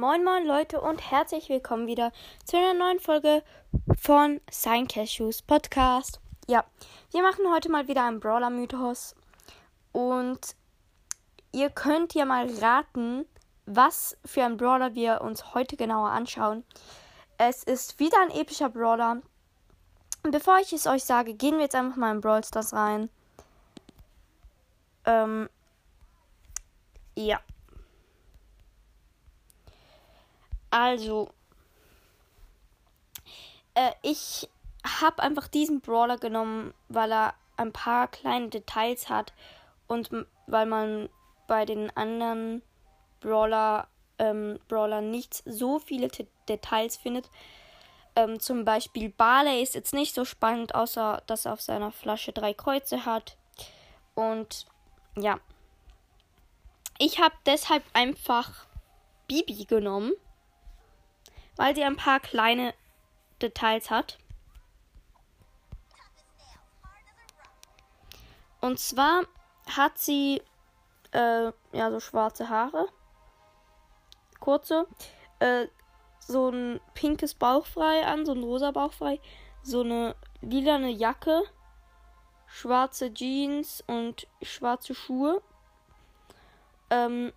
Moin moin Leute und herzlich willkommen wieder zu einer neuen Folge von Sign Cashews Podcast. Ja, wir machen heute mal wieder einen Brawler Mythos und ihr könnt ja mal raten, was für ein Brawler wir uns heute genauer anschauen. Es ist wieder ein epischer Brawler. Bevor ich es euch sage, gehen wir jetzt einfach mal in Brawl Stars rein. Ähm, ja. Also, äh, ich habe einfach diesen Brawler genommen, weil er ein paar kleine Details hat und weil man bei den anderen Brawler, ähm, Brawler nicht so viele T Details findet. Ähm, zum Beispiel Barley ist jetzt nicht so spannend, außer dass er auf seiner Flasche drei Kreuze hat. Und ja. Ich habe deshalb einfach Bibi genommen weil sie ein paar kleine Details hat. Und zwar hat sie äh, ja so schwarze Haare, kurze, äh, so ein pinkes Bauchfrei an, so ein rosa Bauchfrei, so eine lilane Jacke, schwarze Jeans und schwarze Schuhe. Ähm,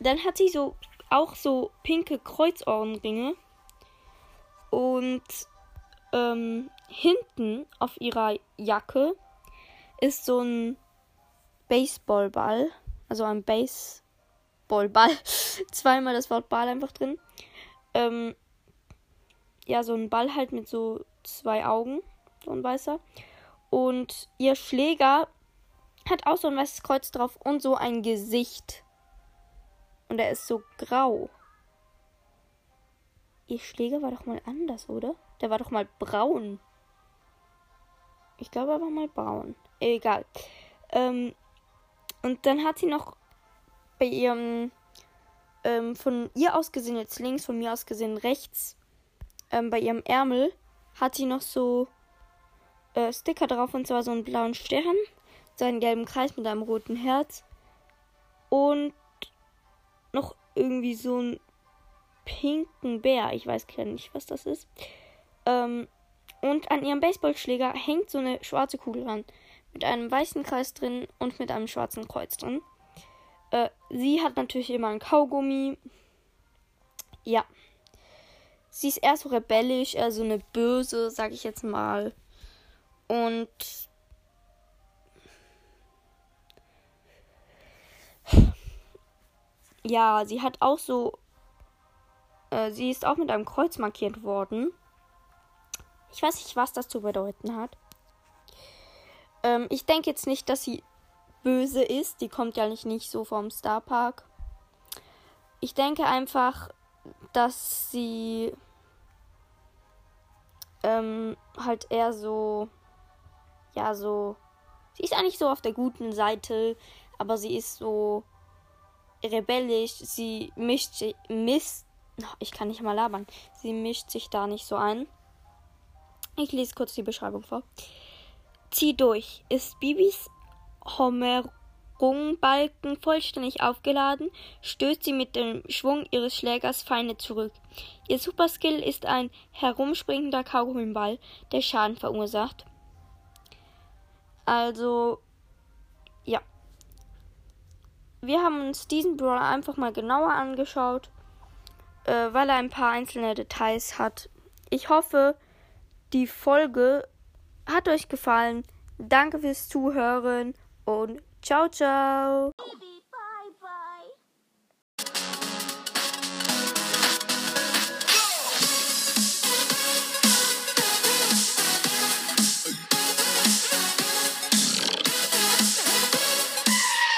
dann hat sie so auch so pinke Kreuzohrenringe. Und ähm, hinten auf ihrer Jacke ist so ein Baseballball. Also ein Baseballball. Zweimal das Wort Ball einfach drin. Ähm, ja, so ein Ball halt mit so zwei Augen. So ein weißer. Und ihr Schläger hat auch so ein weißes Kreuz drauf und so ein Gesicht. Und er ist so grau. Ihr Schläger war doch mal anders, oder? Der war doch mal braun. Ich glaube, er war mal braun. Egal. Ähm, und dann hat sie noch bei ihrem, ähm, von ihr aus gesehen jetzt links, von mir aus gesehen rechts, ähm, bei ihrem Ärmel, hat sie noch so äh, Sticker drauf und zwar so einen blauen Stern, so einen gelben Kreis mit einem roten Herz und noch irgendwie so einen pinken Bär. Ich weiß gar nicht, was das ist. Ähm, und an ihrem Baseballschläger hängt so eine schwarze Kugel ran. Mit einem weißen Kreis drin und mit einem schwarzen Kreuz drin. Äh, sie hat natürlich immer ein Kaugummi. Ja. Sie ist eher so rebellisch, eher so eine böse, sag ich jetzt mal. Und Ja, sie hat auch so. Äh, sie ist auch mit einem Kreuz markiert worden. Ich weiß nicht, was das zu bedeuten hat. Ähm, ich denke jetzt nicht, dass sie böse ist. Die kommt ja nicht, nicht so vom Star Park. Ich denke einfach, dass sie ähm, halt eher so. Ja, so. Sie ist eigentlich so auf der guten Seite, aber sie ist so rebellisch. Sie mischt sich, misst, ich kann nicht mal labern. Sie mischt sich da nicht so ein. Ich lese kurz die Beschreibung vor. Zieh durch. Ist Bibis Homerungbalken vollständig aufgeladen, stößt sie mit dem Schwung ihres Schlägers Feinde zurück. Ihr Superskill ist ein herumspringender Kaugummiball, der Schaden verursacht. Also, wir haben uns diesen Brawler einfach mal genauer angeschaut, äh, weil er ein paar einzelne Details hat. Ich hoffe, die Folge hat euch gefallen. Danke fürs Zuhören und ciao, ciao.